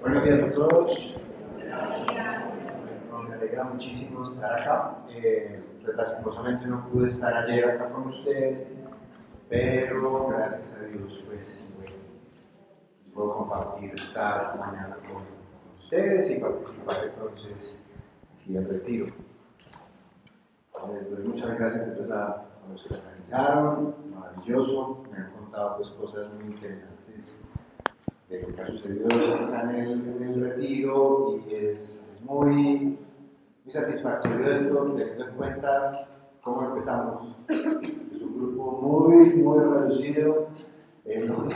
Buenos días a todos. Me alegra muchísimo estar acá. Eh, lastimosamente no pude estar ayer acá con ustedes, pero gracias a Dios, pues puedo compartir esta, mañana con, ustedes y participar entonces aquí al retiro. Les doy muchas gracias entonces a, los que organizaron, maravilloso, me han contado pues cosas muy interesantes de lo que ha sucedido en el, en el retiro y es, es muy, muy satisfactorio esto, teniendo en cuenta cómo empezamos. Es un grupo muy, muy reducido, en un,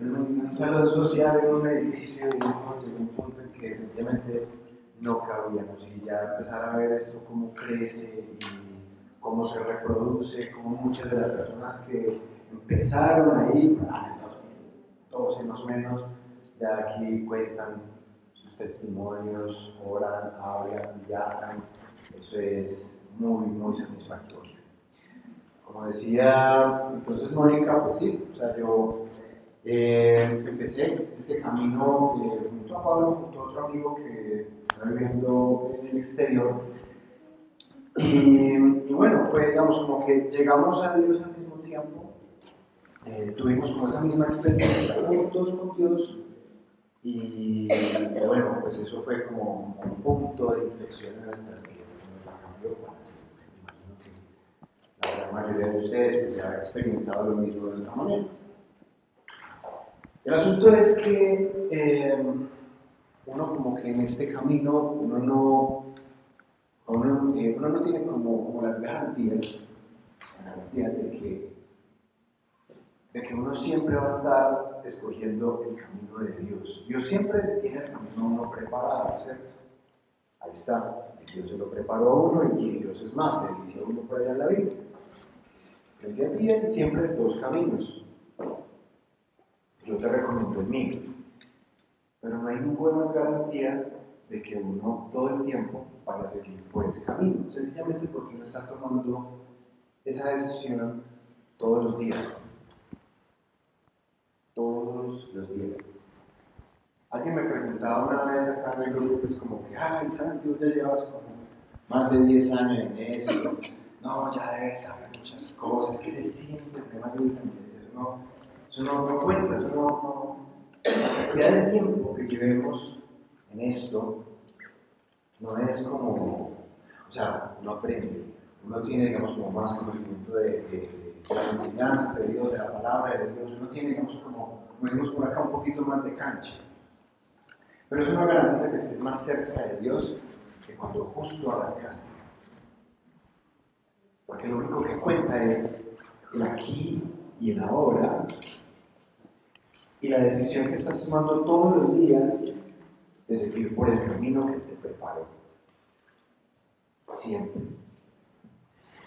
en un salón social, en un edificio, y en un punto en que sencillamente no cabíamos. Y ya empezar a ver esto, cómo crece y cómo se reproduce, cómo muchas de las personas que empezaron ahí, en el 2012 más o menos, ya aquí cuentan sus testimonios, oran, hablan, viajan. Eso es muy, muy satisfactorio. Como decía entonces Mónica, pues sí, o sea, yo eh, empecé este camino eh, junto a Pablo, junto a otro amigo que está viviendo en el exterior. Y, bueno, fue, digamos, como que llegamos a Dios al mismo tiempo, eh, tuvimos como esa misma experiencia juntos con Dios, y bueno, pues eso fue como un punto de inflexión en nuestras vidas que nos cambió para siempre. Imagino que la gran mayoría de ustedes pues, ya ha experimentado lo mismo de otra manera. El asunto es que eh, uno como que en este camino uno no, uno, no tiene como, como las garantías, la garantía de que, de que uno siempre va a estar escogiendo el camino de Dios. Dios siempre tiene el camino uno preparado, ¿cierto? Ahí está, Dios se lo preparó a uno y Dios es más, le dice a uno por allá en la Biblia. Frente a ti hay siempre dos caminos. Yo te recomiendo el mío. Pero no hay ninguna garantía de que uno todo el tiempo vaya a seguir por ese camino. Sencillamente porque uno está tomando esa decisión todos los días todos los días. Alguien me preguntaba una vez acá en el grupo, pues como que, ay, Santi, ya llevas como más de 10 años en eso. No, ya debes saber muchas cosas, que se siente que de 10 años. Eso no, eso no, no cuenta, eso no, no. La cantidad de tiempo que llevemos en esto no es como, o sea, uno aprende, uno tiene, digamos, como más conocimiento de, las enseñanzas de Dios, de la palabra de Dios, uno tiene, digamos, como, como por acá, un poquito más de cancha. Pero eso no garantiza que estés más cerca de Dios que cuando justo arrancaste. Porque lo único que cuenta es el aquí y el ahora y la decisión que estás tomando todos los días de seguir por el camino que te preparó. Siempre.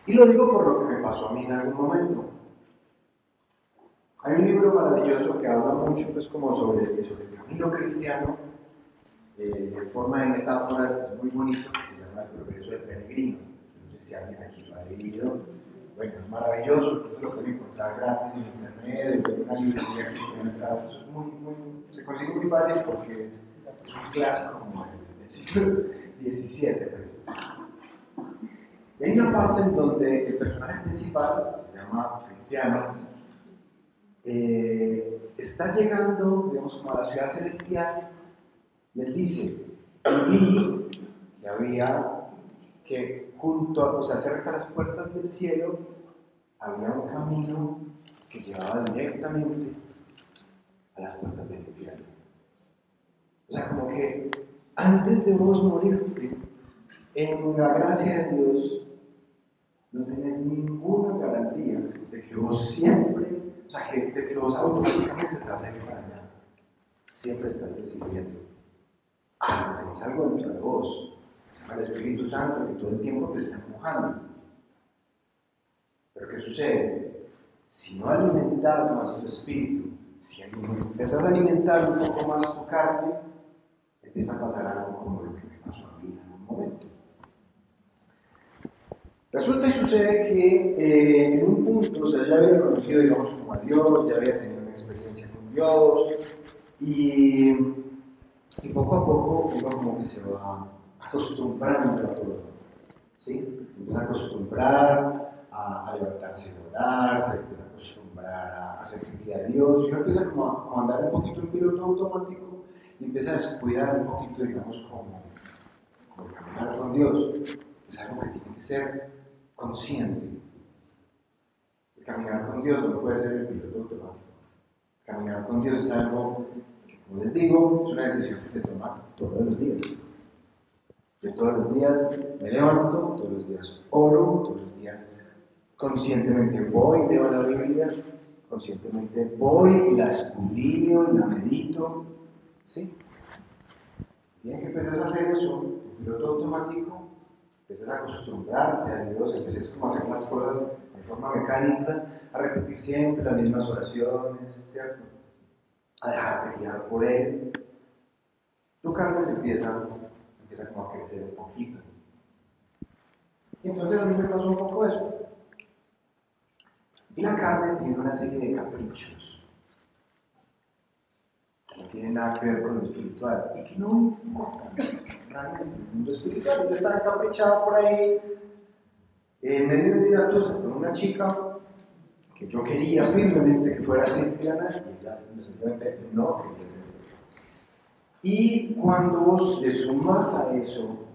Y lo digo por lo que me pasó a mí en algún momento. Hay un libro maravilloso que habla mucho pues, como sobre, el camino cristiano, eh, en forma de metáforas, es muy bonito, que se llama El progreso del peregrino. No sé si alguien aquí lo ha leído. Bueno, es maravilloso, incluso lo pueden encontrar gratis en internet, en una librería muy, se consigue muy fácil porque es, clásico como del, del siglo XVII. Y hay una parte en donde el personaje principal, se llama Cristiano, eh, está llegando, digamos, como a la ciudad celestial, y él dice, vi que había, que junto, o sea, cerca de las puertas del cielo, había un camino que llevaba directamente a las puertas del infierno. O sea, como que antes de vos morirte, en la gracia de Dios, no tenés ninguna garantía de que vos siempre, o sea, de que vos automáticamente te vas a ir para allá. Siempre estás decidiendo. Algo, tenés algo dentro de vos. Se llama el Espíritu Santo que todo el tiempo te está empujando. Pero ¿qué sucede? Si no alimentas más tu espíritu, si empiezas a alimentar un poco más tu carne, empieza a pasar algo como lo que me pasó a mí en un momento. Resulta y sucede que eh, en un punto, o sea, ya había conocido, digamos, como a Dios, ya había tenido una experiencia con Dios, y, y poco a poco como que se va acostumbrando a todo, ¿sí? Empieza a acostumbrar a, a levantarse y orar, se empieza a acostumbrar a, a servir a Dios, y uno empieza como a, como a andar un poquito en piloto automático y empieza a descuidar un poquito, digamos, como, como caminar con Dios. Es algo que tiene que ser consciente. El caminar con Dios no puede ser el piloto automático. Caminar con Dios es algo que, como les digo, es una decisión que se toma todos los días. Yo todos los días me levanto, todos los días oro, todos los días conscientemente voy, leo la Biblia, conscientemente voy la escudriño la medito. ¿Sí? Y que empezás a hacer eso, el piloto automático, empiezas a acostumbrarte a Dios, empiezas como a hacer las cosas de forma mecánica, a repetir siempre las mismas oraciones, ¿cierto? A dejarte guiar por Él. Tu carne se empieza, empieza a crecer un poquito. Y entonces a mí me pasó un poco eso. Y la carne tiene una serie de caprichos tienen nada que ver con lo espiritual y que no importan realmente el mundo espiritual. Yo estaba encaprichado por ahí en medio de una tusa con una chica que yo quería firmemente que fuera cristiana y ella simplemente no quería ser. Y cuando vos le sumas a eso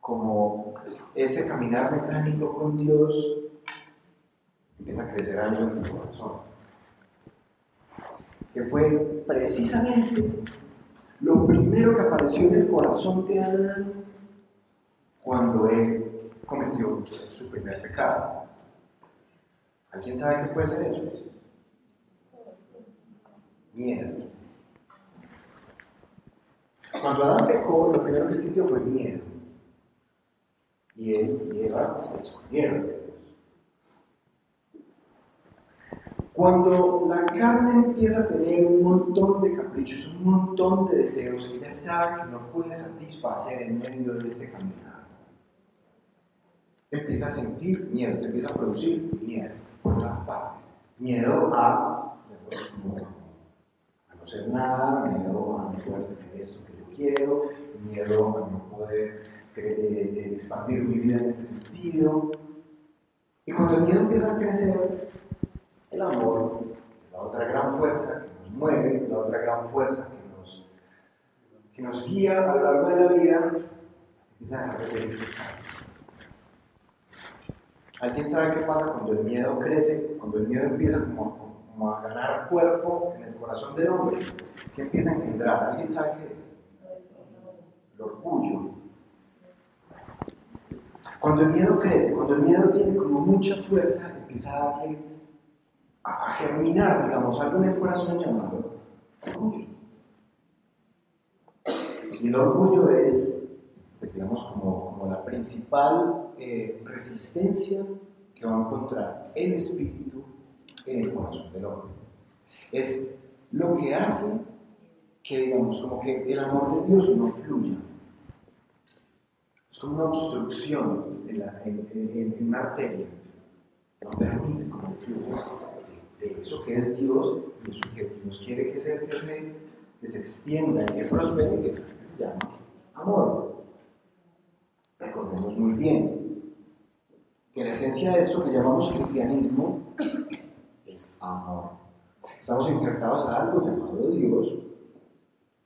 como ese caminar mecánico con Dios, empieza a crecer algo en tu corazón. Que fue precisamente lo primero que apareció en el corazón de Adán cuando él cometió su primer pecado. ¿Alguien sabe qué puede ser eso? Miedo. Cuando Adán pecó, lo primero que sintió fue miedo. Y él y Eva se escondieron Cuando la carne empieza a tener un montón de caprichos, un montón de deseos ya sabe que no puede satisfacer en medio de este caminar, empieza a sentir miedo, te empieza a producir miedo por todas partes. Miedo a, a no ser nada, miedo a no poder tener esto que yo quiero, miedo a no poder eh, eh, expandir mi vida en este sentido. Y cuando el miedo empieza a crecer, el amor, la otra gran fuerza que nos mueve, la otra gran fuerza que nos, que nos guía a lo largo de la vida, empieza a crecer. ¿Alguien sabe qué pasa cuando el miedo crece, cuando el miedo empieza como a ganar cuerpo en el corazón del hombre? ¿Qué empieza a engendrar? ¿Alguien sabe qué es? El orgullo. Cuando el miedo crece, cuando el miedo tiene como mucha fuerza, empieza a darle a, germinar, digamos, algo en el corazón llamado orgullo. Y el orgullo es, pues, digamos, como, como la principal eh, resistencia que va a encontrar el espíritu en el corazón del hombre. Es lo que hace que, digamos, como que el amor de Dios no fluya. Es como una obstrucción en, la, en, en, una arteria. No permite como el flujo de eso que es Dios y eso que Dios quiere que se, que se extienda y que prospere, que se llama amor. Recordemos muy bien que la esencia de esto que llamamos cristianismo es amor. Estamos injertados a algo llamado Dios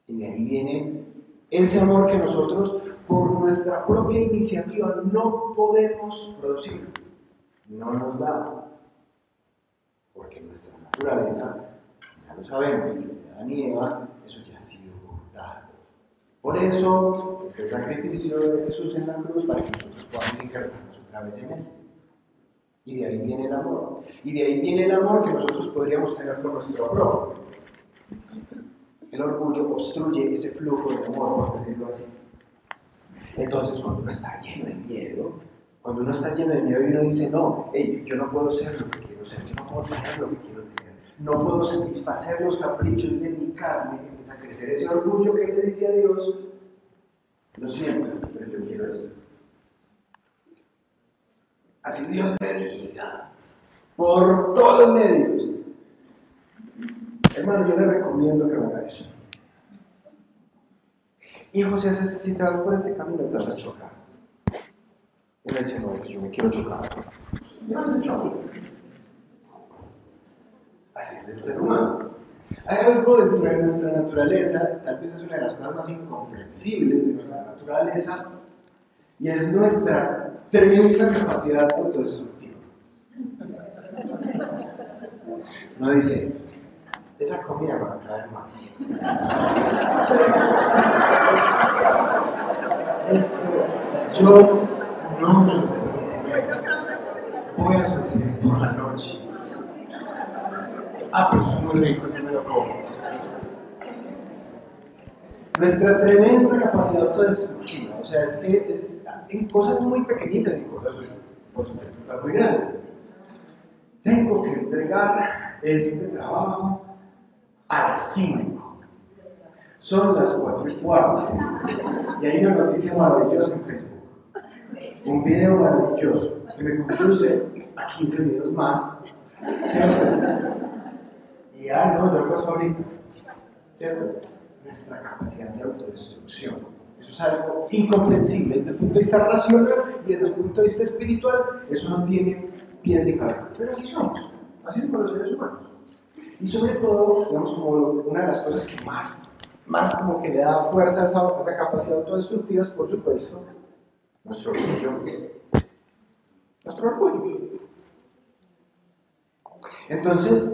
y de ahí viene ese amor que nosotros por nuestra propia iniciativa no podemos producir. No nos da porque nuestra naturaleza, ya lo sabemos, desde Adán y Eva, eso ya ha sido cortado. Por eso, este sacrificio de Jesús en la cruz, para que nosotros podamos injertarnos otra vez en Él. Y de ahí viene el amor. Y de ahí viene el amor que nosotros podríamos tener con nuestro propio. El orgullo obstruye ese flujo de amor, por decirlo así. Entonces, cuando uno está lleno de miedo, cuando uno está lleno de miedo y uno dice, no, yo no puedo ser lo que no puedo tener lo que quiero tener, no puedo satisfacer los caprichos de mi carne, empieza a crecer ese orgullo que le dice a Dios, lo siento, pero yo quiero eso. Así Dios le diga. Por todos medios. Hermano, yo le recomiendo que haga eso. Y José, si te vas por este camino te vas a chocar. Y me dice, no, yo me quiero chocar. Y no se choca. Así es el ser humano. Hay algo dentro de nuestra naturaleza, tal vez es una de las cosas más incomprensibles de nuestra naturaleza, y es nuestra tremenda capacidad autodestructiva. No dice, esa comida va a traer más. Eso, yo no me voy a sufrir por la noche. Ah, pero es muy rico, yo me lo como. Nuestra tremenda capacidad autodestructiva, o sea, es que en cosas muy pequeñitas y cosas muy grandes. Tengo que entregar este trabajo a las 5. Son las 4 y cuarto. Y hay una noticia maravillosa en Facebook. Un video maravilloso que me conduce a 15 videos más. ¿Cierto? Y ah, no, lo pasó ahorita. ¿Cierto? Nuestra capacidad de autodestrucción. Eso es algo incomprensible desde el punto de vista racional y desde el punto de vista espiritual. Eso no tiene pie de cabeza. Pero así somos. Así somos los seres humanos. Y sobre todo, digamos, como una de las cosas que más, más como que le da fuerza a esa, a esa capacidad autodestructiva es, por supuesto, nuestro orgullo. Nuestro orgullo. Entonces,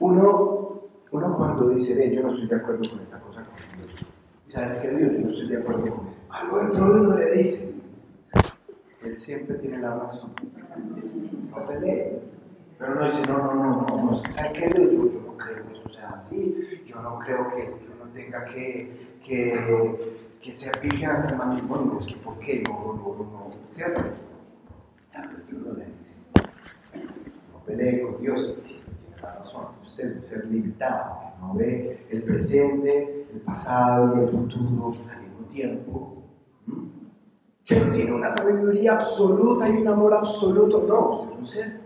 uno, uno cuando dice, ve, yo no estoy de acuerdo con esta cosa con Dios, y sabes que Dios, yo no estoy de acuerdo con él, algo dentro de uno le dice, él siempre tiene la razón. No pelee. Pero no dice, no, no, no, no, no, ¿sabe qué? Yo, yo, yo no creo que eso sea así, yo no creo que, es que uno tenga que, que, que ser virgen hasta el matrimonio, es que ¿por qué? No, no, no, no, ¿cierto? Pero no le dice, no pelee con Dios, razón, usted un ser limitado, que no ve el presente, el pasado y el futuro al mismo tiempo, que no tiene una sabiduría absoluta y un amor absoluto, no, usted es un ser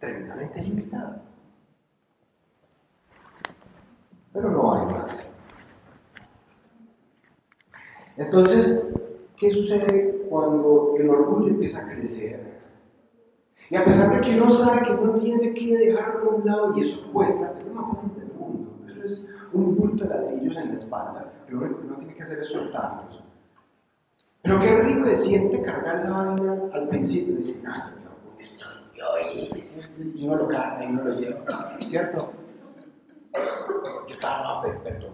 tremendamente limitado. Pero no hay más. Entonces, ¿qué sucede cuando el orgullo empieza a crecer? Y a pesar de que uno sabe que uno tiene que dejarlo a un lado y eso cuesta, es lo más fácil del mundo. Eso es un bulto de ladrillos en la espalda. Lo único que uno tiene que hacer es soltarlos. Pero qué rico se siente cargar esa vaina al principio y decir, no, me esto y uno lo carga y uno lo lleva, ¿cierto? Yo estaba, no, perdón,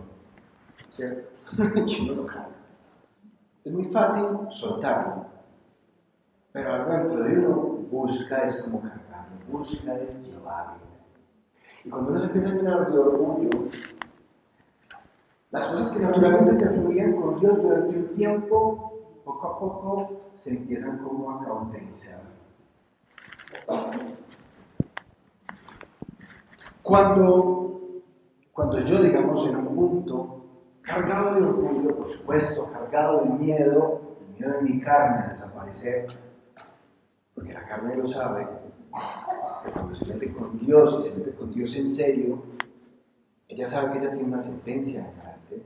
¿cierto? y uno lo carga. Es muy fácil soltarlo, pero algo dentro de uno busca es como cargarlo, busca es llevarlo. Y cuando uno se empieza a llenar de orgullo, las cosas que naturalmente te fluían con Dios durante un tiempo, poco a poco se empiezan como a cauterizar. Cuando, cuando yo, digamos, en un punto, cargado de orgullo, por supuesto, cargado de miedo, el miedo de mi carne a desaparecer, porque la carne lo sabe, cuando se mete con Dios y se mete con Dios en serio, ella sabe que ella tiene una sentencia de muerte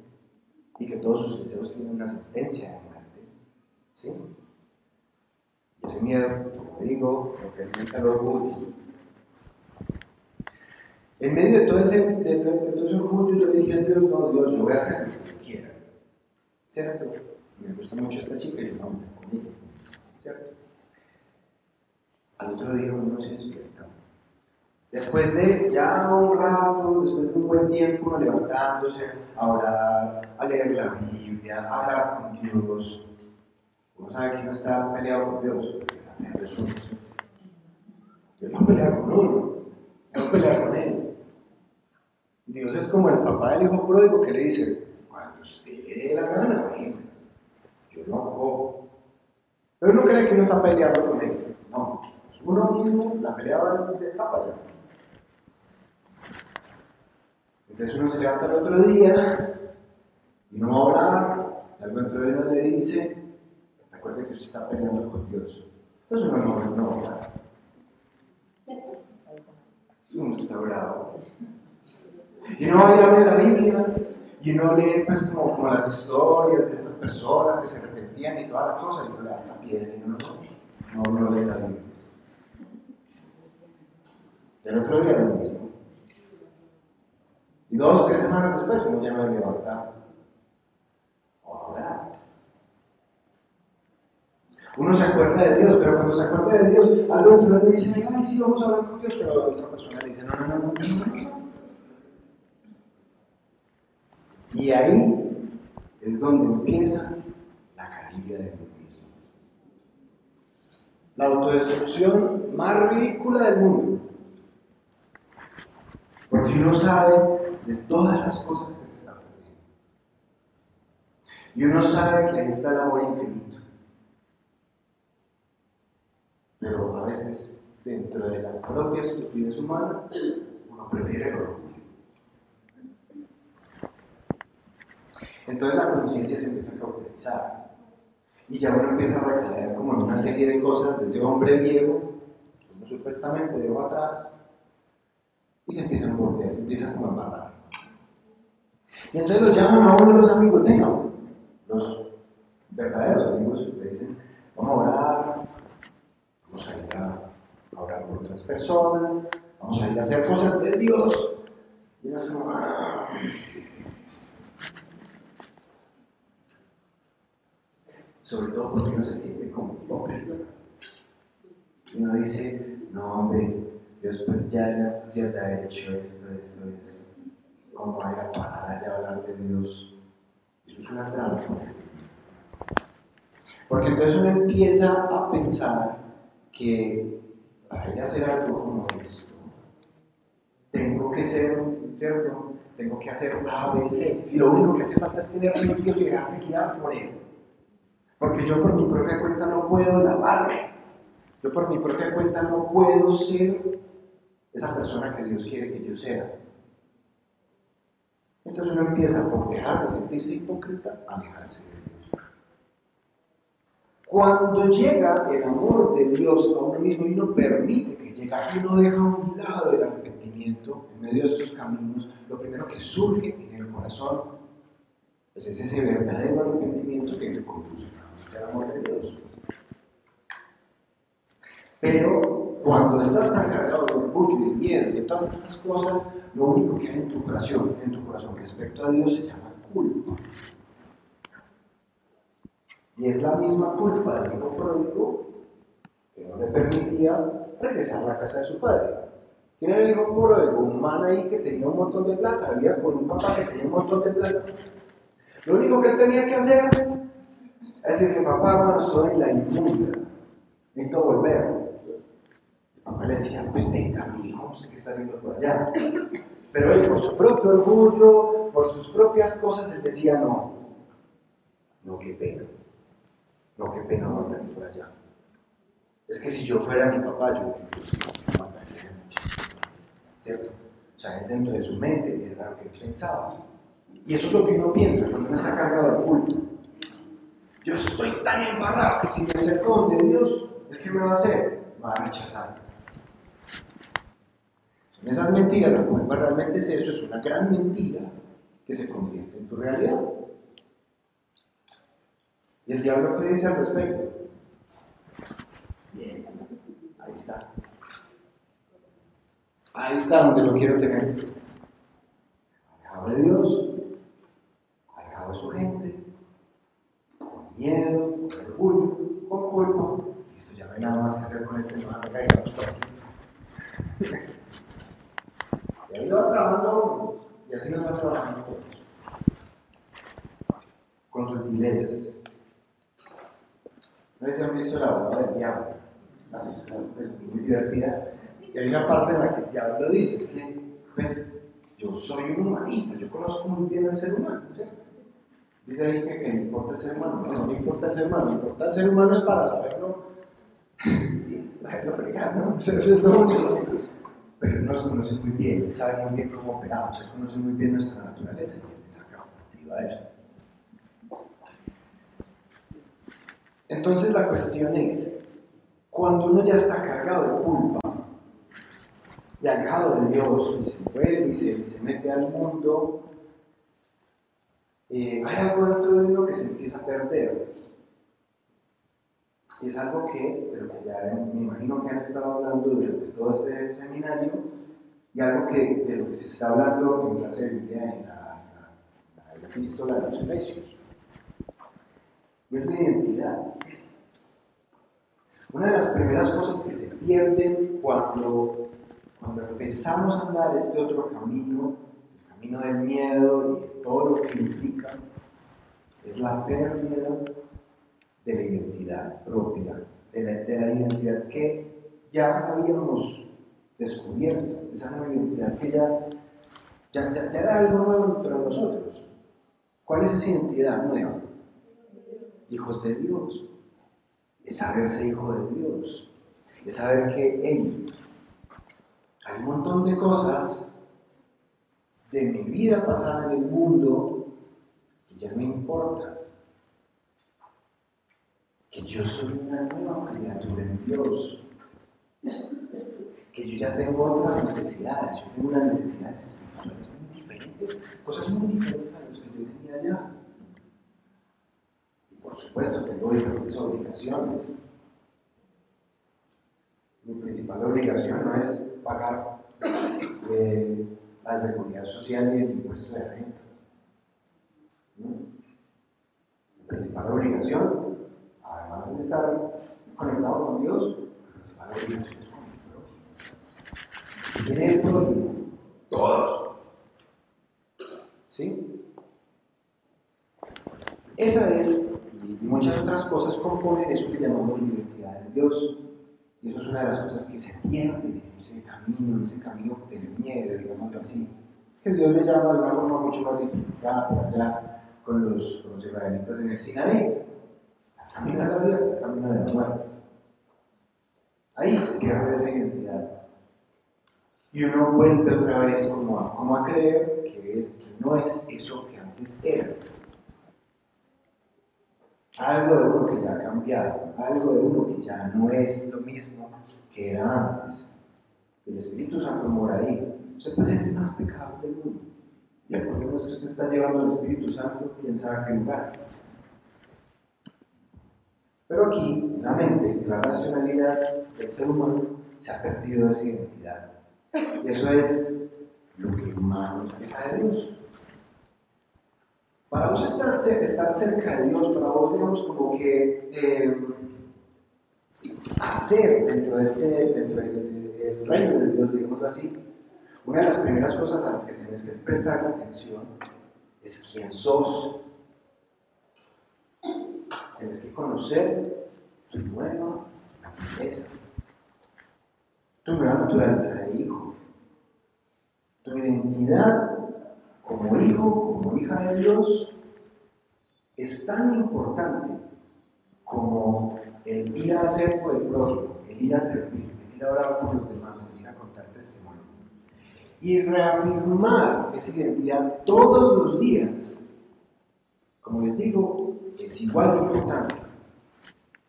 y que todos sus deseos tienen una sentencia de muerte. ¿Sí? Y ese miedo, como digo, representa el orgullo. En medio de todo, ese, de, todo ese orgullo, yo dije a Dios, no, Dios, yo voy a hacer lo que yo quiera. ¿Cierto? Me gusta mucho esta chica y yo no, conmigo. ¿Cierto? Al otro día uno se despierta. Después de ya un rato, después de un buen tiempo, uno levantándose a orar, a leer la Biblia, a hablar con Dios, uno sabe que no está peleado con Dios, está peleado uno. Dios no pelea con uno, no pelea con él. Dios es como el papá del hijo pródigo que le dice, cuando usted le dé la gana, yo no cojo. Pero uno cree que uno está peleando con él. No, es uno mismo, la pelea va desde etapa ya. Entonces uno se levanta el otro día y no va a orar, y de uno le dice, Recuerde que usted está peleando con Dios. Entonces uno no, no ora. Y uno está bravo. Y uno va a abre la Biblia y uno lee pues como, como, las historias de estas personas que se arrepentían y toda la cosa y uno le da hasta piedra y no, no, no lee la Biblia. El otro día lo mismo. Y dos, tres semanas después uno ya no levanta a orar. Uno se acuerda de Dios, pero cuando se acuerda de Dios, al otro le dice, ay, sí, vamos a hablar con Dios, pero la otra persona le dice, no, no, no, no, no. Y ahí es donde empieza la caída de uno mismo. La autodestrucción más ridícula del mundo. Porque uno sabe de todas las cosas que se están perdiendo. Y uno sabe que ahí está el amor infinito. Pero a veces, dentro de la propia estupidez humana, uno prefiere el orgullo. Entonces la conciencia se empieza a cauterizar. Y ya uno empieza a recaer como en una serie de cosas de ese hombre viejo, que uno supuestamente dejó atrás, y se empiezan a volver, se empiezan como a embarrar. Y entonces lo llaman a uno de los amigos, venga, los verdaderos amigos le dicen, vamos a orar, vamos a ir a, orar por otras personas, vamos a ir a hacer cosas de Dios. Y uno es como, ah". sobre todo porque uno se siente como pobre. Y uno dice, no hombre, después ya en estudiar de haber hecho esto, esto, esto, ¿cómo voy a parar a hablar de Dios? Eso es una trampa. Porque entonces uno empieza a pensar que para ir a hacer algo como esto, tengo que ser, ¿cierto? Tengo que hacer A, B, C. Y lo único que hace falta es tener limpios y dejarse guiar por él. Porque yo por mi propia cuenta no puedo lavarme. Yo por mi propia cuenta no puedo ser esa persona que Dios quiere que yo sea. Entonces uno empieza por dejar de sentirse hipócrita a alejarse de Dios. Cuando llega el amor de Dios a uno mismo y uno permite que llegue y uno deja a un lado el arrepentimiento en medio de estos caminos, lo primero que surge en el corazón pues es ese verdadero arrepentimiento que te conduce al amor de Dios. Pero cuando estás tan cargado de orgullo y de miedo y de todas estas cosas, lo único que hay en tu corazón, en tu corazón respecto a Dios se llama culpa. Y es la misma culpa del hijo pródigo que no le permitía regresar a la casa de su padre. ¿Quién era el hijo pródigo? Un man ahí que tenía un montón de plata, vivía con un papá que tenía un montón de plata. Lo único que él tenía que hacer es decir, que papá, hermano, estoy en la inmunda, necesito volver. Le decía, pues venga, mi hijo, ¿qué está haciendo por allá? Pero él, por su propio orgullo, por sus propias cosas, él decía, no, no, qué pena, no, qué pena volver por allá. Es que si yo fuera mi papá, yo, ¿cierto? O sea, él dentro de su mente era lo que él pensaba. Y eso es lo que uno piensa cuando uno está cargado de culpa. Yo estoy tan embarrado que si me acerco de Dios, ¿el qué me va a hacer? Va a rechazar. Son esas mentiras, la culpa realmente es eso, es una gran mentira que se convierte en tu realidad. ¿Y el diablo qué dice al respecto? Bien, ahí está. Ahí está donde lo quiero tener. Alejado de Dios, alejado de su gente, con miedo, con orgullo, con culpa. Listo, ya no hay nada más que hacer con este hermano, caigamos aquí. Y ahí lo va trabajando y así nos va trabajando. Con sutilezas. No si han visto la boda del diablo. Es muy divertida. Y hay una parte en la que el diablo dice, es que, pues, yo soy un humanista, yo conozco muy bien al ser humano, ¿cierto? Dice ahí que, que importa el ser humano, no, no importa el ser humano, no importa el ser humano es para saberlo, saberlo fregar, ¿no? Eso es lo único pero nos conoce muy bien, él sabe muy bien cómo operamos, él conoce muy bien nuestra naturaleza y él saca partido a eso. Entonces la cuestión es, cuando uno ya está cargado de culpa y alejado de Dios y se vuelve y se, mete al mundo, eh, hay algo dentro de uno que se empieza a perder. Y es algo que, de lo que ya me imagino que han estado hablando durante todo este seminario, y algo que, de lo que se está hablando en clase de Biblia en la, la, la epístola de los Efesios. Y es la identidad. Una de las primeras cosas que se pierden cuando, cuando empezamos a andar este otro camino, el camino del miedo y todo lo que implica, es la pérdida de la identidad propia, de la, de la identidad que ya habíamos descubierto, esa nueva identidad que ya, ya, era algo nuevo dentro de nosotros. ¿Cuál es esa identidad nueva? Hijos de Dios es saberse hijo de Dios, es saber que hey, hay un montón de cosas de mi vida pasada en el mundo que ya no importan. Que yo soy una nueva criatura en Dios. Que yo ya tengo otras necesidades. Yo tengo unas necesidades espirituales muy diferentes, cosas muy diferentes a las que yo tenía allá. Por supuesto, tengo diferentes obligaciones. Mi principal obligación no es pagar eh, la seguridad social y el impuesto de renta. Mi principal obligación, además de estar conectado con Dios, principal obligación es con prójimo. ¿Quién el prójimo? Todos. ¿Sí? Esa es y muchas otras cosas componen eso que llamamos identidad en Dios. Y eso es una de las cosas que se pierden en ese camino, en ese camino del miedo, digámoslo así. Que Dios le llama de una forma mucho más simplificada por allá con los, con los israelitas en el Sinaí. De la vida hasta el camino de la muerte. Ahí se pierde esa identidad. Y uno vuelve otra vez como a, como a creer que, no es eso que antes era algo de uno que ya ha cambiado, algo de uno que ya no es lo mismo que era antes. El Espíritu Santo mora ahí. Usted puede ser el más pecado del mundo. Y el problema es que usted está llevando al Espíritu Santo, quién sabe a qué lugar. Pero aquí, la mente, en la racionalidad del ser humano, se ha perdido esa identidad. Y eso es lo que más nos aleja de Dios. Para vos estar, cerca de Dios, para vos, digamos, como que eh, hacer dentro, de este, dentro del reino de Dios, digamos así, una de las primeras cosas a las que tienes que prestar atención es quién sos. Tienes que conocer tu nueva naturaleza, tu nueva naturaleza de hijo, tu identidad como hijo, como hija de Dios, es tan importante como el ir a hacer por el prójimo, el ir a servir, el ir a orar por los demás, el ir a contar testimonio. Y reafirmar esa identidad todos los días, como les digo, es igual de importante.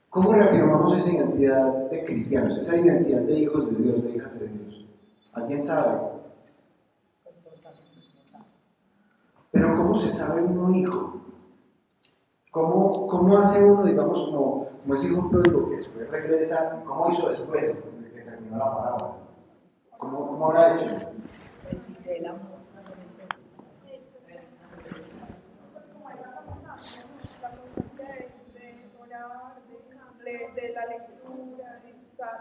¿Cómo reafirmamos esa identidad de cristianos, esa identidad de hijos de Dios, de hijas de Dios? ¿Alguien sabe? Pero ¿cómo se sabe uno hijo? ¿Cómo, ¿Cómo, hace uno, digamos, como, como ese hijo pródigo que después regresa? ¿Cómo hizo después, de que terminó la parábola? ¿Cómo, cómo habrá hecho? De, la lectura,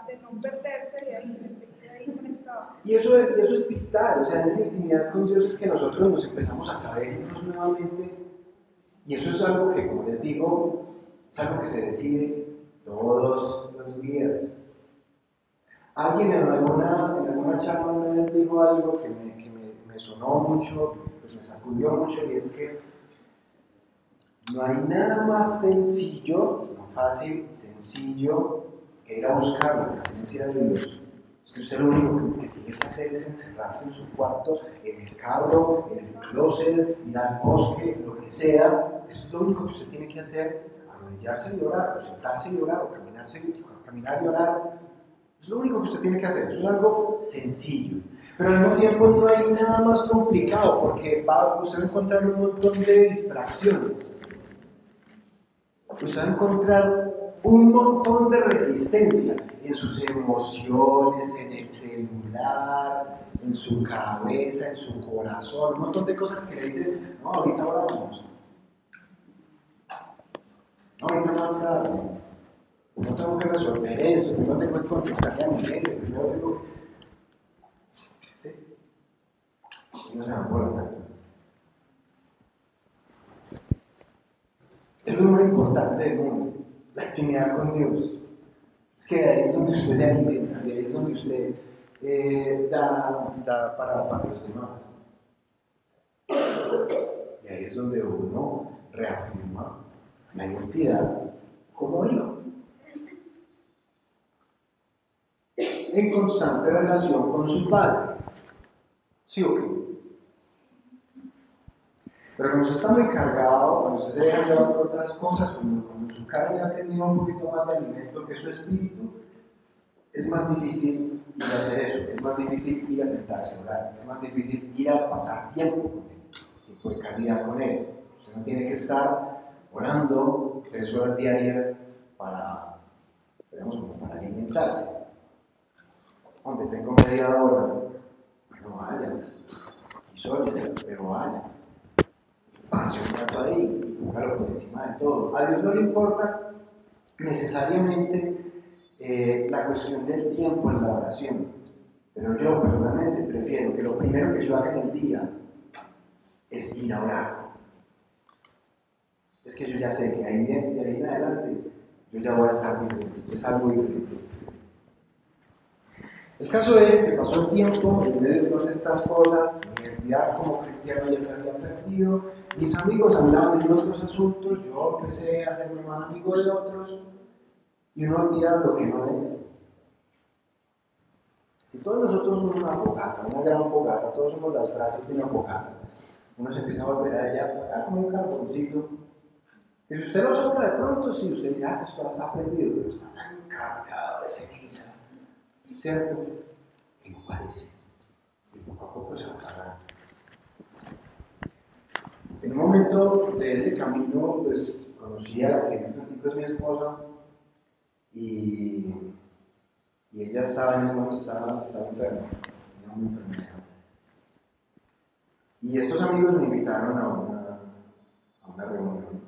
de, no perderse y ahí conectado. Y eso, y eso es vital, o sea, en esa intimidad con Dios es que nosotros nos empezamos a saber nuevamente y eso es algo que, como les digo, es algo que se decide todos los días. Alguien en alguna, en alguna charla una vez dijo algo que, me, que me, me sonó mucho, pues me sacudió mucho, y es que no hay nada más sencillo, fácil, sencillo, que ir a buscar la presencia de Dios. Es que usted lo único que, tiene que hacer es encerrarse en su cuarto, en el cabro, en el closet, ir al bosque, lo que sea. es lo único que usted tiene que hacer, arrodillarse y orar, o sentarse y orar, o caminarse y caminar y orar. Es lo único que usted tiene que hacer, eso es algo sencillo. Pero al mismo tiempo no hay nada más complicado porque va, usted va encontrar un montón de distracciones. Usted va a encontrar un montón de resistencia en sus emociones, en el celular, en su cabeza, en su corazón, un montón de cosas que le dicen, no, ahorita ahora vamos. No, ahorita más tarde. No tengo que resolver eso, no tengo que contestarle a mi gente, primero tengo ¿Sí? No se me acuerda. Es lo más importante del mundo, la intimidad con Dios. Es que ahí es donde usted se alimenta, de ahí es donde usted eh, da, para, los demás. Y ahí es donde uno reafirma la identidad como hijo. En constante relación con su padre. ¿Sí o qué? Pero cuando usted está muy cargado, cuando se deja llevar por otras cosas, cuando, su carne ha tenido un poquito más de alimento que su espíritu, es más difícil ir a hacer eso, es más difícil ir a sentarse a orar, es más difícil ir a pasar tiempo con él, tiempo de calidad con él. Usted no tiene que estar orando tres horas diarias para, digamos, para alimentarse. Hombre, tengo media hora, bueno, vaya, y soy, pero vaya. Pase un rato ahí, póngalo por encima de todo. A Dios no le importa necesariamente eh, la cuestión del tiempo en la oración. Pero yo personalmente prefiero que lo primero que yo haga en el día es ir a orar. Es que yo ya sé que ahí de, de ahí en adelante yo ya voy a estar diferente, es algo diferente. El caso es que pasó el tiempo, en medio de todas estas cosas, mi identidad como cristiano ya se había perdido, mis amigos andaban en otros asuntos, yo empecé a hacerme más amigo de otros, y uno olvida lo que no es. Si todos nosotros somos una fogata, una gran fogata, todos somos las frases de una fogata, uno se empieza a volver a ella como un carboncito. Y si usted lo sopla de pronto, si usted dice, ah, esto está perdido, pero está tan cargado de ceniza, ¿cierto? Que no parece. Y poco a poco se va a apagar. En un momento de ese camino, pues conocí a la que en este momento es mi esposa, y, y ella estaba en ese momento estaba, enferma, tenía una enfermedad. Y estos amigos me invitaron a una, a una reunión.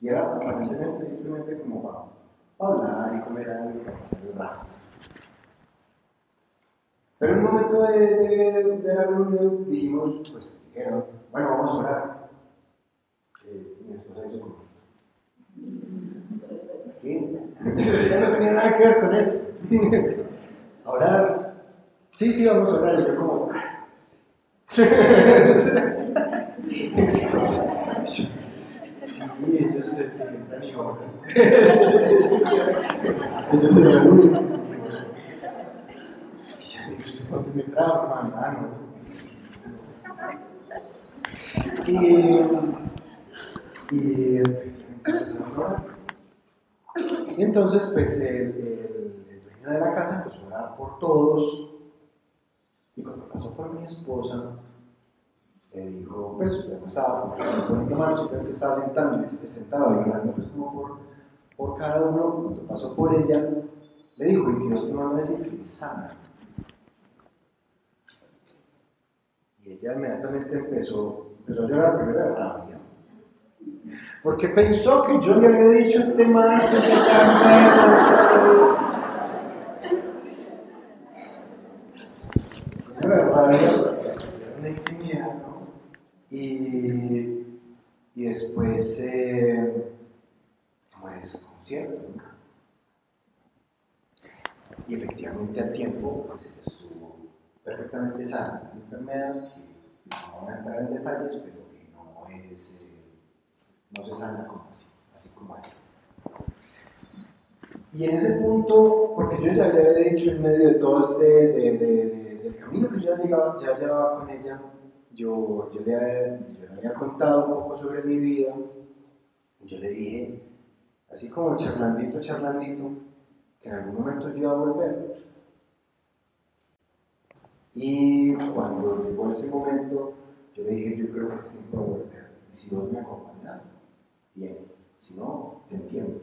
Y era aparentemente simplemente como para, hablar y comer algo y para pasar el rato. Pero en un momento de, de, de la reunión dijimos, pues dijeron, bueno, vamos a orar. Eh, mi esposa hizo como, ¿Sí? ya no tenía nada que ver con eso. A orar. Sí, sí, vamos a orar. Y yo como... sí, ellos se sientan y oran. ellos se reúnen. Y ya digo, ¿usted por qué me trajo, hermano? Y... Y... entonces, pues el, el, el, dueño de la casa empezó a orar por todos. Y cuando pasó por mi esposa, le dijo, pues usted no estaba poniendo manos, simplemente estaba sentado, sentado y orando pues como por, por cada uno. Cuando pasó por ella, le dijo, y Dios te manda a decir que es sana. Y ella inmediatamente empezó, empezó a llorar, primero de. Porque pensó que yo le había dicho a este man que se hacer una ¿no? Y, y después, eh, como desconcierto, ¿no? Y efectivamente al tiempo, pues estuvo perfectamente sana. Una enfermedad que no voy a entrar en detalles, pero que no es. Eh, no se sana como así, así como así. Y en ese punto, porque yo ya le había dicho en medio de todo este, de, de, de, del camino que yo ya, llegaba, ya llevaba con ella, yo, yo, le había, yo le había contado un poco sobre mi vida, yo le dije, así como charlandito, charlandito, que en algún momento yo iba a volver. Y cuando llegó ese momento, yo le dije, yo creo que es tiempo de volver. Y si vos me acompañas, bien. Si no, te entiendo.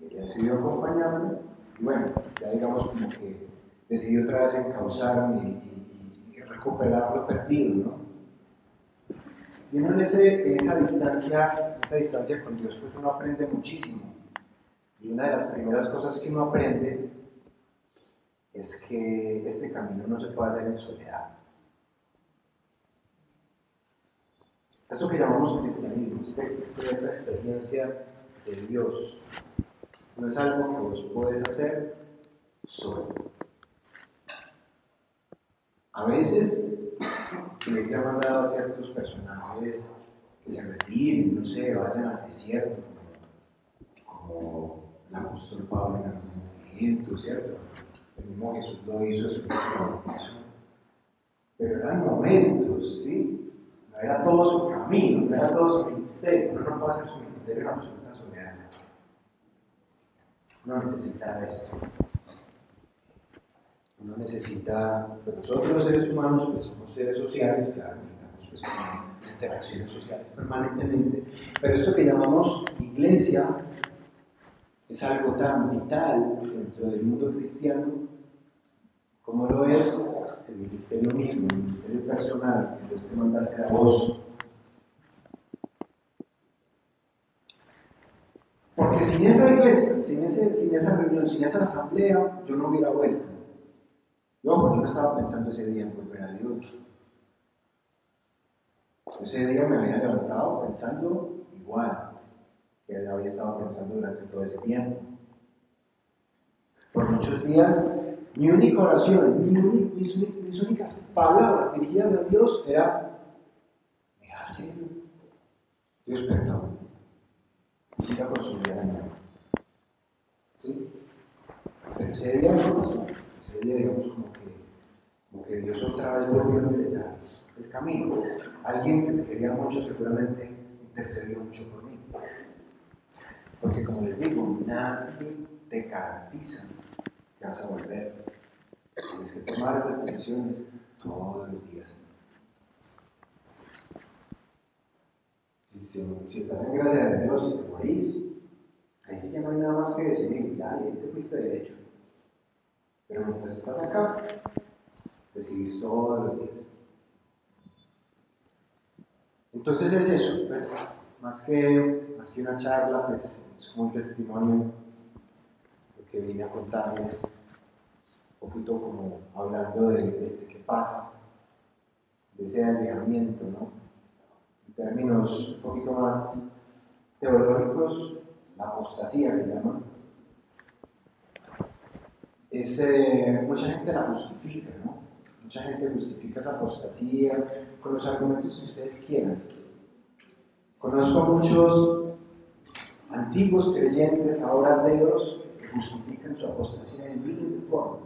Y ella decidió acompañarme. Y bueno, ya digamos como que decidió otra vez encauzarme y, y, y recuperar lo perdido, ¿no? Y uno en, ese, en esa distancia, esa distancia con Dios, pues uno aprende muchísimo. Y una de las primeras cosas que uno aprende es que este camino no se puede hacer en soledad. Esto que llamamos cristianismo, este, este, esta experiencia de Dios, no es algo que vos puedes hacer solo. A veces le ha mandado a ciertos personajes que se retiren, no sé, vayan al desierto, como, el apóstol Pablo en algún momento, ¿cierto? El mismo Jesús lo hizo después de Pero eran momentos, ¿sí? Era todo su camino, no era todo su ministerio. Uno no puede hacer su ministerio en absoluta soledad. Uno necesita esto. Uno necesita, pues nosotros los seres humanos, pues somos seres sociales, claro, necesitamos pues, interacciones sociales permanentemente, pero esto que llamamos iglesia es algo tan vital dentro del mundo cristiano como lo es el ministerio mismo, el ministerio personal que Dios te manda hacer a vos. Porque sin esa iglesia, sin, esa reunión, sin esa asamblea, yo no hubiera vuelto. Yo, porque no estaba pensando ese día en volver a Dios. Ese día me había levantado pensando igual que había estado pensando durante todo ese tiempo. Por muchos días mi única oración, mis, mis, únicas palabras dirigidas a Dios era, mira, Dios perdón, y siga con su vida ¿Sí? Pero ese día no ese día digamos como que, como que Dios otra vez volvió a enderezar el camino. Alguien que me quería mucho seguramente intercedió mucho por mí. Porque como les digo, nadie te garantiza vas a volver. Tienes que tomar esas decisiones todos los días. Si, estás en gracia de Dios y te morís, ahí sí ya no hay nada más que decidir, ya, ahí te fuiste derecho. Pero mientras estás acá, decidís todos los días. Entonces es eso, pues más que, más que una charla, pues es como un testimonio que vine a contarles, poquito como hablando de, qué pasa, de ese alejamiento, ¿no? En términos un poquito más teológicos, la apostasía que llaman, es, mucha gente la justifica, ¿no? Mucha gente justifica esa apostasía con los argumentos que ustedes quieran. Conozco muchos antiguos creyentes, ahora ateos, justifican su apostasía en miles de formas.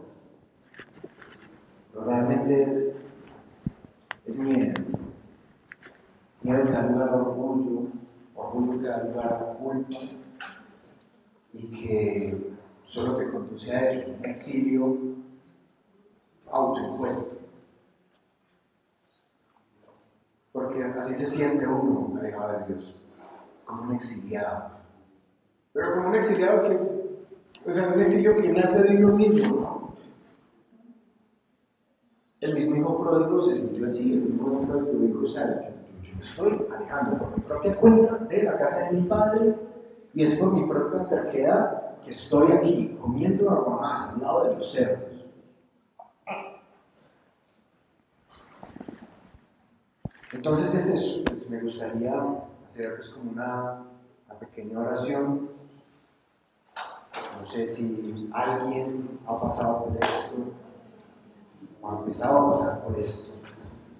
Realmente es, miedo. Miedo que da lugar a orgullo, orgullo que da lugar a culpa y que solo te conduce a eso, un exilio autoimpuesto. Porque así se siente uno alejado de Dios, como un exiliado. Pero como un exiliado que o sea, un exilio que nace de uno mismo. El mismo hijo pródigo se sintió así, el mismo hijo pródigo dijo, o sea, yo, me estoy alejando por mi propia cuenta de la casa de mi padre y es por mi propia terquedad que estoy aquí comiendo agua más al lado de los cerdos. Entonces es eso, pues me gustaría hacer pues como una, una pequeña oración no sé si alguien ha pasado por esto o ha empezado a pasar por esto.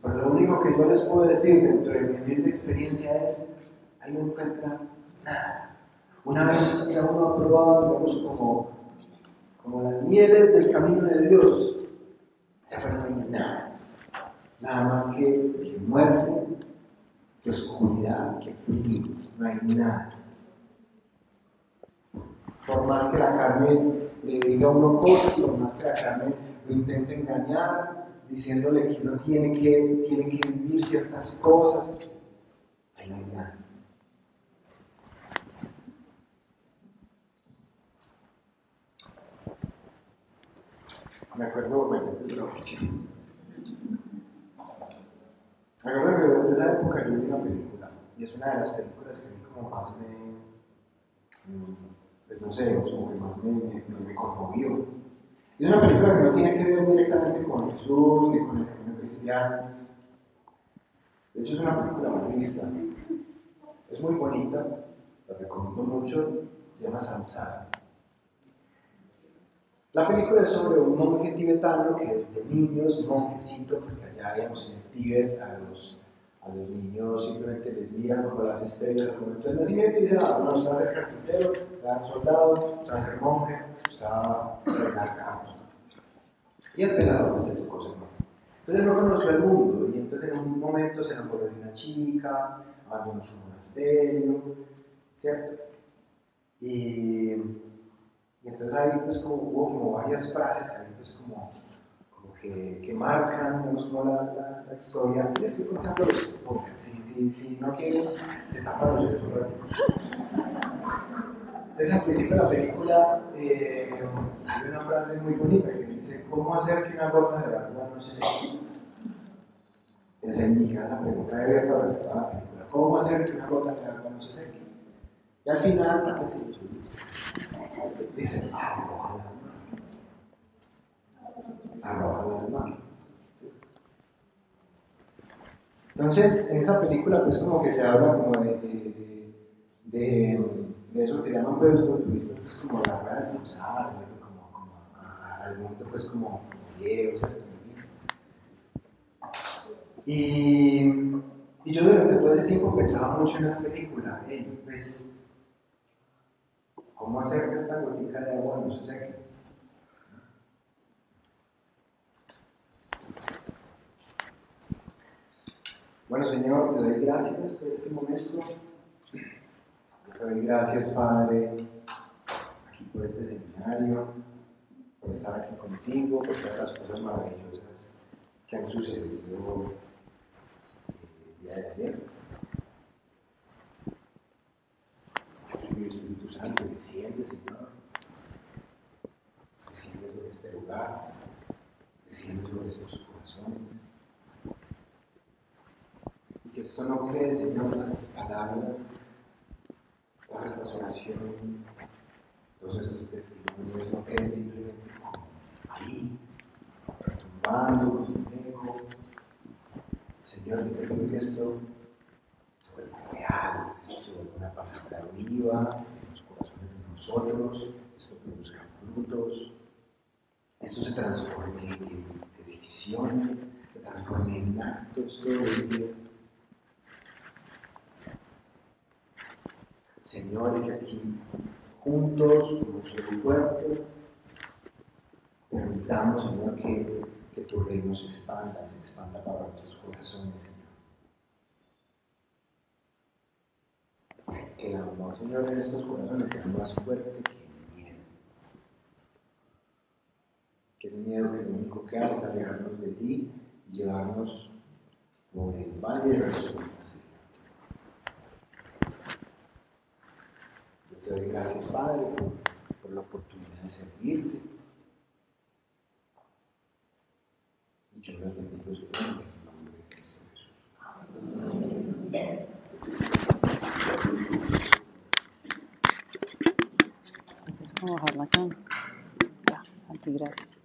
Pero lo único que yo les puedo decir dentro de mi experiencia es, ahí no encuentra nada. Una vez que uno ha probado, digamos, como, como las mieles del camino de Dios, ya fuera no hay nada. Nada más que muerte, que oscuridad, que frío, no hay nada por más que la carne le diga a uno cosas, por más que la carne lo intente engañar, diciéndole que uno tiene que, tiene que vivir ciertas cosas. Ahí. Me acuerdo, acuerdo de. Me acuerdo que esa época yo vi una película, y es una de las películas que a mí como más me, mm, pues no sé, como que más me, me conmovió. Es una película que no tiene que ver directamente con Jesús ni con el camino cristiano. De hecho es una película budista. Es muy bonita, la recomiendo mucho, se llama Samsara. La película es sobre un monje tibetano que desde niños, monjecito, porque allá digamos en el Tíbet a los, a los niños simplemente les miran como las estrellas al momento del nacimiento y dicen, ah, bueno, usted va a ser carpintero, usted a ser soldado, usted a ser monje, Y el pelado pues, le tocó ser monje. Entonces no conoció el mundo y entonces en un momento se enamoró de una chica, abandonó su monasterio, ¿cierto? Y y entonces ahí pues como, hubo como varias frases ahí pues como, como que, que, marcan como la, la, la, historia. Y estoy contando los spoilers, si, si, si no quieren, se tapan los ojos. Entonces al principio de la película eh, hay una frase muy bonita que dice, ¿cómo hacer que una gota de agua no se seque? Esa indica esa pregunta abierta durante toda la película. ¿Cómo hacer que una gota de agua no se seque? Y al final, los oídos dice arrojar al mar. Arrojar al mar. Entonces, en esa película, pues como que se habla como de eso que llaman pues, los como la rueda de samsara, como, como al mundo, pues como, Dios, y, y yo durante todo ese tiempo pensaba mucho en la película, hey, pues ¿Cómo hacer que esta gotica de agua no se seque? Bueno, Señor, te doy gracias por este momento. Gracias, Padre, aquí por este seminario, por estar aquí contigo, por todas las cosas maravillosas que han sucedido el día de ayer. Espíritu Santo, desciende, Señor. Desciende sobre este lugar, desciende sobre estos corazones. Y que esto no quede, Señor, estas palabras, todas estas oraciones, todos estos testimonios no queden simplemente ahí, retumbando con un eco. Señor, yo te pido que esto real, esto una palabra viva en los corazones de nosotros, esto produzca frutos, esto se transforme en decisiones, se transforme en actos todo el día. Señor, que aquí juntos, como solo cuerpo, permitamos, Señor, que, que tu reino se expanda, se expanda para otros corazones, Señor. que el amor, Señor, en estos corazones sea más fuerte que el miedo. Que ese miedo que lo único que hace es alejarnos de ti y llevarnos por el valle de las sombras. Yo te doy gracias, Padre, por, la oportunidad de servirte. Y yo los bendigo, Señor, en el nombre de Cristo Jesús. Es como bajar la cama. Ya, Santi, gracias.